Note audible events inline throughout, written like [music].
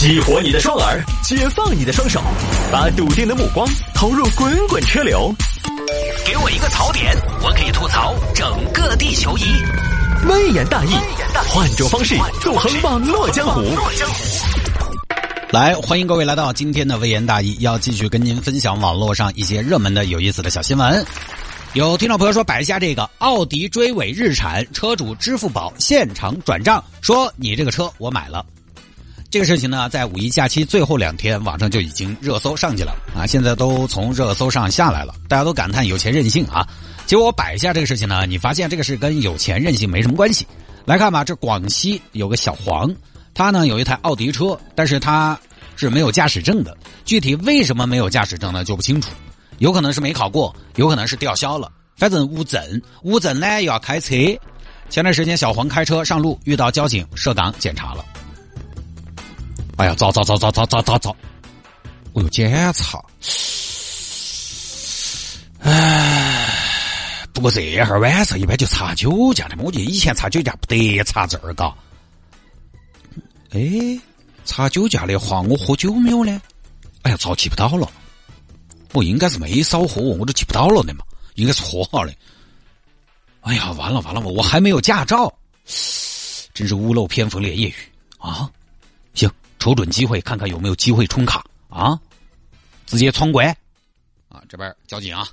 激活你的双耳，解放你的双手，把笃定的目光投入滚滚车流。给我一个槽点，我可以吐槽整个地球仪。微言大义，换种方式纵横网络江湖。来，欢迎各位来到今天的微言大义，要继续跟您分享网络上一些热门的、有意思的小新闻。有听众朋友说摆一下这个奥迪追尾日产，车主支付宝现场转账，说你这个车我买了。这个事情呢，在五一假期最后两天，网上就已经热搜上去了啊！现在都从热搜上下来了，大家都感叹有钱任性啊！结果我摆一下这个事情呢，你发现这个事跟有钱任性没什么关系。来看吧，这广西有个小黄，他呢有一台奥迪车，但是他是没有驾驶证的。具体为什么没有驾驶证呢，就不清楚。有可能是没考过，有可能是吊销了，反正无证。无证呢要开车。前段时间小黄开车上路，遇到交警设岗检查了。哎呀，糟糟糟糟糟糟糟糟！我有检查，唉，不过这会儿晚上一般就查酒驾的嘛，我记得以前查酒驾不得查这儿嘎。哎，查酒驾的话，我喝酒没有呢？哎呀，早记不到了。我应该是没少喝，我都记不到了的嘛，应该是喝好的。哎呀，完了完了，我我还没有驾照，真是屋漏偏逢连夜雨啊！行。瞅准机会，看看有没有机会冲卡啊！直接闯关啊！这边交警啊，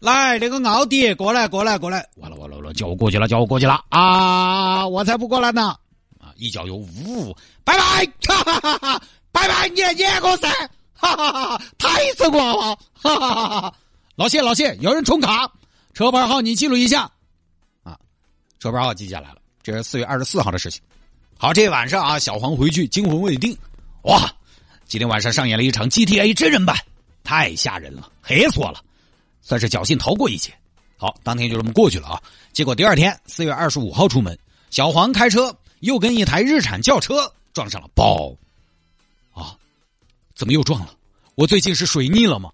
来那个奥迪过来过来过来！完了完了完了，叫我过去了，叫我过去了啊！我才不过来呢！啊，一脚油，呜，拜拜！哈哈哈哈！拜拜，你也过噻！哈哈哈哈！[laughs] 太成功了！哈哈哈哈！老谢老谢，有人冲卡，车牌号你记录一下啊！车牌号记下来了，这是四月二十四号的事情。好，这晚上啊，小黄回去惊魂未定。哇，今天晚上上演了一场 GTA 真人版，太吓人了，黑死我了，算是侥幸逃过一劫。好，当天就这么过去了啊。结果第二天，四月二十五号出门，小黄开车又跟一台日产轿车撞上了，爆！啊，怎么又撞了？我最近是水逆了吗？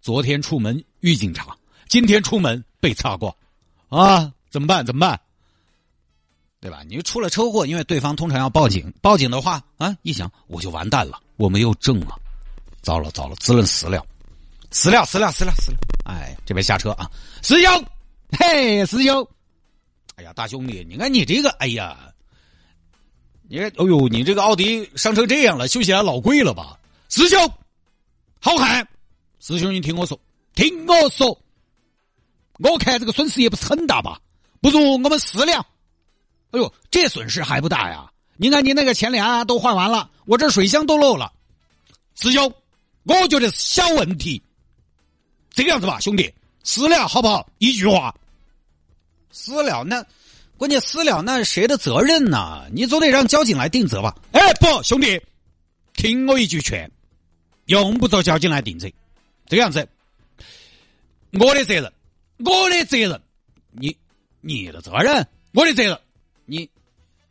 昨天出门遇警察，今天出门被擦挂，啊，怎么办？怎么办？对吧？你出了车祸，因为对方通常要报警，报警的话啊，一想我就完蛋了，我没有证了，糟了糟了，滋润死了，死了死了死了死了！哎，这边下车啊，师兄，嘿，师兄，哎呀，大兄弟，你看你这个，哎呀，你看，哦呦，你这个奥迪伤成这样了，修起来老贵了吧？师兄，好汉，师兄，你听我说，听我说，我看这个损失也不是很大吧？不如我们私了。哎呦，这损失还不大呀！你看，你那个前脸都换完了，我这水箱都漏了。师兄，我觉得是小问题。这个样子吧，兄弟，私了好不好？一句话，私了那，关键私了那谁的责任呢？你总得让交警来定责吧？哎，不，兄弟，听我一句劝，用不着交警来定责。这个样子，我的责任，我的责任，你你的责任，我的责任。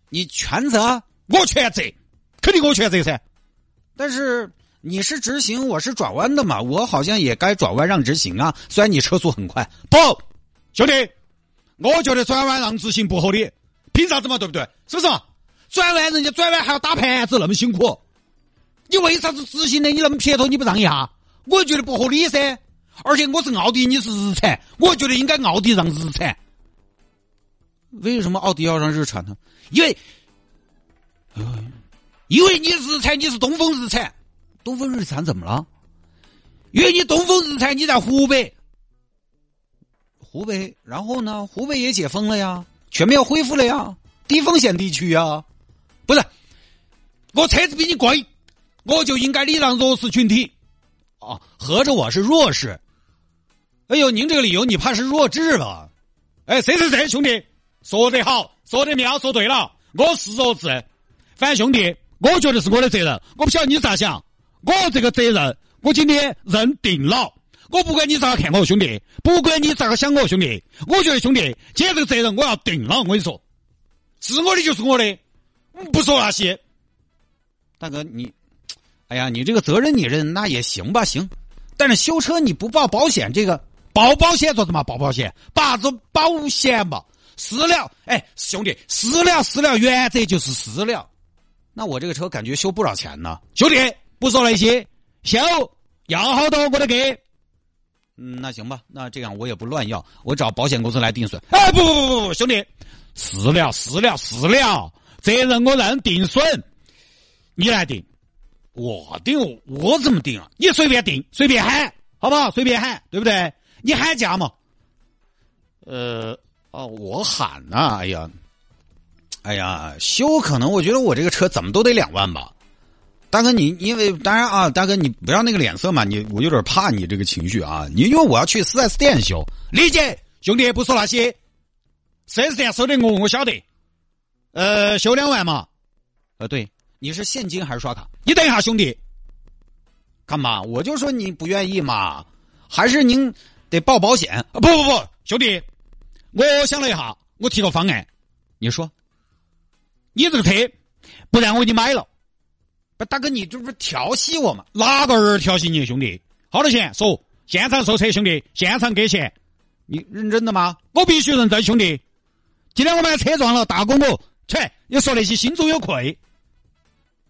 你，全责，我全责，肯定我全责噻。但是你是直行，我是转弯的嘛，我好像也该转弯让直行啊。虽然你车速很快，不，兄弟，我觉得转弯让直行不合理，凭啥子嘛？对不对？是不是？转弯人家转弯还要打盘子，那么辛苦，你为啥子直行的你那么撇脱你不让一下？我觉得不合理噻。而且我是奥迪，你是日产，我觉得应该奥迪让日产。为什么奥迪要让日产呢？因为，因为你日产你是东风日产，东风日产怎么了？因为你东风日产你在湖北，湖北，然后呢？湖北也解封了呀，全面恢复了呀，低风险地区呀，不是，我车子比你贵，我就应该礼让弱势群体，哦，合着我是弱势？哎呦，您这个理由你怕是弱智吧？哎，谁谁谁，兄弟？说得好，说得妙，说对了，我是弱智。反正兄弟，我觉得是我的责任，我不晓得你咋想。我这个责任，我今天认定了。我不管你咋看我，兄弟，不管你咋个想我，兄弟，我觉得兄弟，今天这个责任我要定了。我跟你说，是我的就是我的，不说那些。大哥，你，哎呀，你这个责任你认那也行吧，行。但是修车你不报保险，这个报保险做什么？报保险，把子保险吧。私了，哎，兄弟，私了，私了，原则就是私了。那我这个车感觉修不少钱呢，兄弟，不说那些，修要好多我都给。嗯，那行吧，那这样我也不乱要，我找保险公司来定损。哎，不不不，兄弟，私了私了私了，责任我认，定损你来定，我定我怎么定啊？你随便定，随便喊，好不好？随便喊，对不对？你喊价嘛。呃，哦，我喊呐，哎呀，哎呀，修可能我觉得我这个车怎么都得两万吧。大哥，你因为当然啊，大哥你不要那个脸色嘛，你我有点怕你这个情绪啊。你因为我要去四 S 店修，理解兄弟不说那些，四 S 店收的我我晓得。呃，修两万嘛？呃，对，你是现金还是刷卡？你等一下，兄弟，干嘛？我就说你不愿意嘛，还是您得报保险啊？不不不，兄弟，我想了一下，我提个方案，你说，你这个车不然我给你买了。不，大哥，你这不是调戏我吗？哪个人调戏你，兄弟？好多钱？说，现场收车，兄弟，现场给钱。你认真的吗？我必须认真，兄弟。今天我把车撞了，大哥我，切，你说那些心中有愧。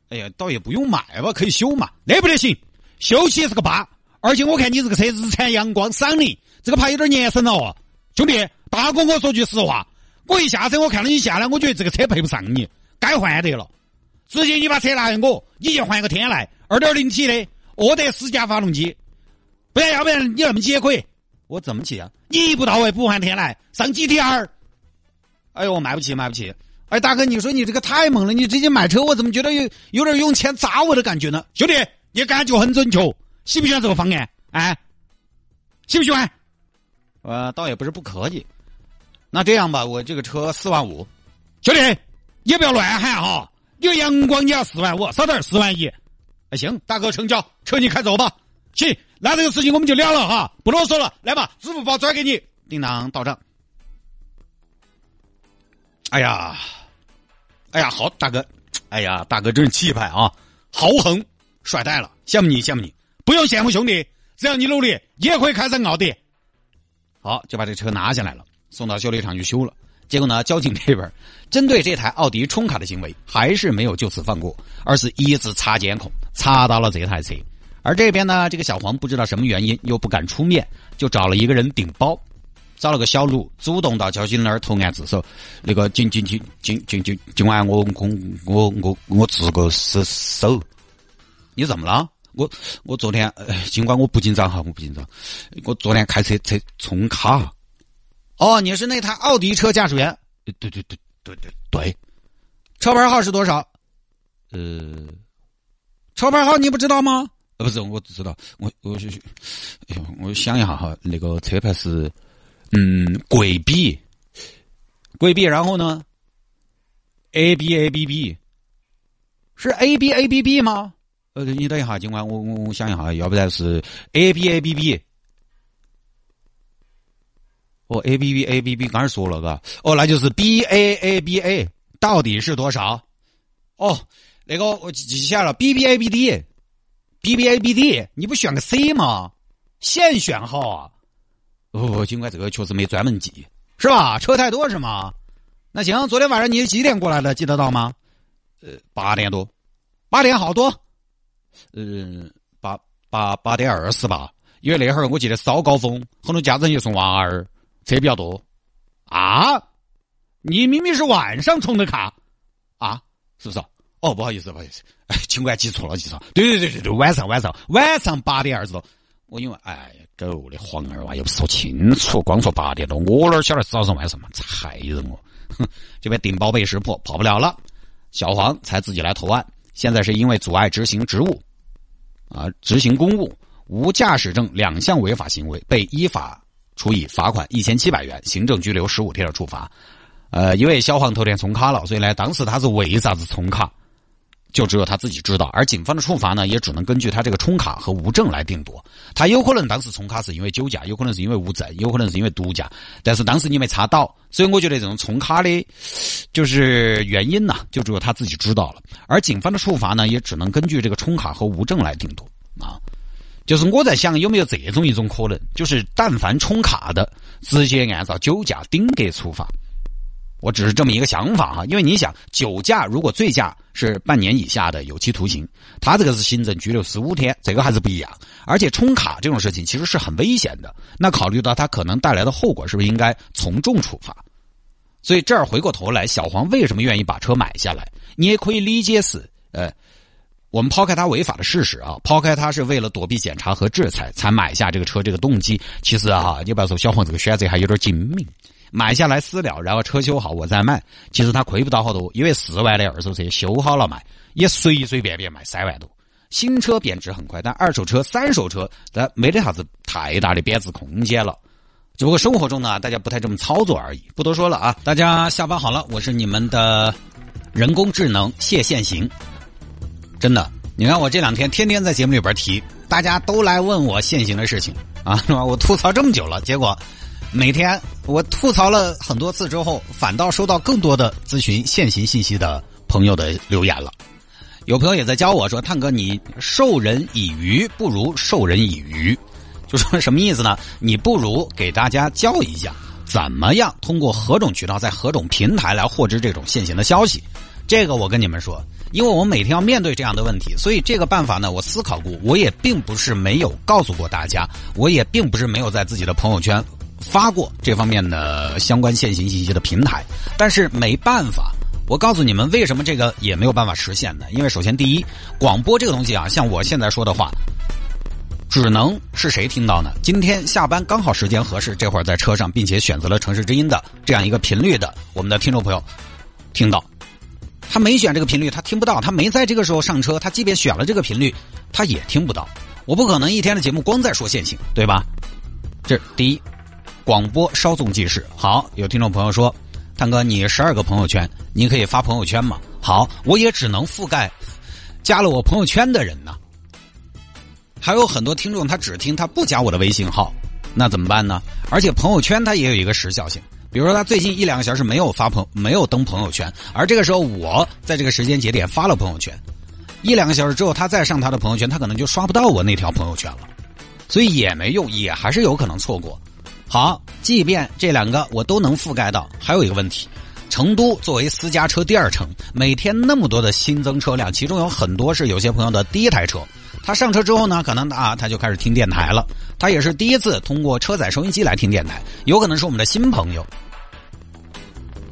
哎呀，倒也不用买吧，可以修嘛。那不得行，修起是个疤。而且我看你这个车日产阳光闪灵，这个牌有点年深了哦，兄弟。大哥，我说句实话，我一下车，我看到你下来，我觉得这个车配不上你，该换得了。直接你把车拿给我，你就换个天籁二点零 T 的沃德斯加发动机，不然要不然你那么挤也可以。我怎么挤啊？你一步到位不换天籁上 GTR。哎呦，我买不起，买不起！哎，大哥，你说你这个太猛了，你直接买车，我怎么觉得有有点用钱砸我的感觉呢？兄弟，你感觉很准确，喜不喜欢这个方案？哎，喜不喜欢？呃，倒也不是不可以。那这样吧，我这个车四万五，兄弟，你不要乱喊哈。有阳光，你要四万五，少点四万一。哎，行，大哥成交，车你开走吧。行，那这个事情我们就了了哈，不啰嗦了。来吧，支付宝转给你，叮当到账。哎呀，哎呀，好，大哥，哎呀，大哥真是气派啊，豪横，帅呆了，羡慕你，羡慕你。不用羡慕兄弟，只要你努力，也可以开上奥迪。好，就把这车拿下来了，送到修理厂去修了。结果呢？交警这边 [laughs] 针对这台奥迪冲卡的行为，还是没有就此放过，而是一直查监控，查到了这台车。而这边呢，这个小黄不知道什么原因，又不敢出面，就找了一个人顶包，找了个小卢，主动到交警那儿投案自首。那个警警警警警警今晚我我我我我自个是手，你怎么了？我我昨天，尽管我不紧张哈，我不紧张，我昨天开车车冲卡。哦，你是那台奥迪车驾驶员？对对对对对对，车牌号是多少？呃，车牌号你不知道吗？呃，不是，我只知道，我我是，哎呦，我想一下哈，那个车牌是，嗯，贵 B，，贵 B，，然后呢？A B A B B，是 A B A B B 吗？呃，你等一下，警官，我我我想一下，要不然是 A B A B B。哦，A B B A B B，刚才说了嘎。哦，那就是 B A A B A，到底是多少？哦，那个我记下了，B B A B D，B B A B D，你不选个 C 吗？现选号啊？哦，尽管这个确实没专门记，是吧？车太多是吗？那行，昨天晚上你几点过来的？记得到吗？呃，八点多，八点好多。嗯，八八八点二十吧，因为那会儿我记得早高峰，很多家长也送娃儿。车比较多，啊！你明明是晚上充的卡，啊，是不是？哦，不好意思，不好意思，哎，尽管记错了，记错。对对对对对，晚上晚上晚上八点二十多，我因为哎，狗的黄二娃又不说清楚，光说八点多，我哪晓得早上晚上嘛？害人我！哼，这边顶包被识破，跑不了了，小黄才自己来投案。现在是因为阻碍执行职务，啊，执行公务，无驾驶证两项违法行为，被依法。处以罚款一千七百元、行政拘留十五天的处罚。呃，因为小黄头天充卡了，所以呢，当时他是为啥子充卡，就只有他自己知道。而警方的处罚呢，也只能根据他这个充卡和无证来定夺。他有可能当时充卡是因为酒驾，有可能是因为无证，有可能是因为毒驾。但是当时你没查到，所以我觉得这种充卡的，就是原因呢，就只有他自己知道了。而警方的处罚呢，也只能根据这个充卡和无证来定夺啊。就是我在想，有没有这种一种可能？就是但凡充卡的，直接按照酒驾顶格处罚。我只是这么一个想法哈，因为你想，酒驾如果醉驾是半年以下的有期徒刑，他这个是行政拘留十五天，这个还是不一样。而且充卡这种事情其实是很危险的，那考虑到他可能带来的后果，是不是应该从重处罚？所以这儿回过头来，小黄为什么愿意把车买下来？你也可以理解是，呃，我们抛开他违法的事实啊，抛开他是为了躲避检查和制裁才买下这个车这个动机，其实啊，你不要说小黄这个选择还有点精明。买下来私了，然后车修好我再卖。其实他亏不到好多，因为四万的二手车修好了卖，也随随便便卖三万多。新车贬值很快，但二手车、三手车，咱没得啥子太大的贬值空间了。只不过生活中呢，大家不太这么操作而已。不多说了啊，大家下班好了，我是你们的人工智能谢现行。真的，你看我这两天天天在节目里边提，大家都来问我现行的事情啊，是吧？我吐槽这么久了，结果。每天我吐槽了很多次之后，反倒收到更多的咨询现行信息的朋友的留言了。有朋友也在教我说：“探哥，你授人以鱼不如授人以渔。”就说什么意思呢？你不如给大家教一下，怎么样通过何种渠道，在何种平台来获知这种现行的消息。这个我跟你们说，因为我每天要面对这样的问题，所以这个办法呢，我思考过，我也并不是没有告诉过大家，我也并不是没有在自己的朋友圈。发过这方面的相关现行信息的平台，但是没办法，我告诉你们为什么这个也没有办法实现呢？因为首先第一，广播这个东西啊，像我现在说的话，只能是谁听到呢？今天下班刚好时间合适，这会儿在车上，并且选择了城市之音的这样一个频率的我们的听众朋友听到，他没选这个频率，他听不到，他没在这个时候上车，他即便选了这个频率，他也听不到。我不可能一天的节目光在说现行，对吧？这第一。广播稍纵即逝。好，有听众朋友说：“探哥，你十二个朋友圈，你可以发朋友圈吗？”好，我也只能覆盖加了我朋友圈的人呢。还有很多听众他只听他不加我的微信号，那怎么办呢？而且朋友圈它也有一个时效性，比如说他最近一两个小时没有发朋没有登朋友圈，而这个时候我在这个时间节点发了朋友圈，一两个小时之后他再上他的朋友圈，他可能就刷不到我那条朋友圈了，所以也没用，也还是有可能错过。好，即便这两个我都能覆盖到，还有一个问题：成都作为私家车第二城，每天那么多的新增车辆，其中有很多是有些朋友的第一台车。他上车之后呢，可能啊他就开始听电台了，他也是第一次通过车载收音机来听电台，有可能是我们的新朋友。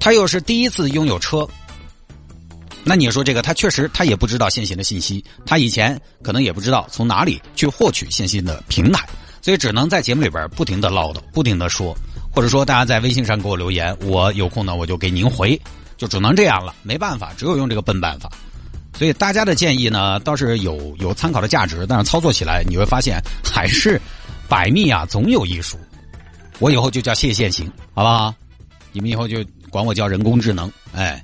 他又是第一次拥有车，那你说这个他确实他也不知道现行的信息，他以前可能也不知道从哪里去获取现行的平台。所以只能在节目里边不停的唠叨，不停的说，或者说大家在微信上给我留言，我有空呢我就给您回，就只能这样了，没办法，只有用这个笨办法。所以大家的建议呢倒是有有参考的价值，但是操作起来你会发现还是百密啊总有一疏。我以后就叫谢现行，好不好？你们以后就管我叫人工智能，哎。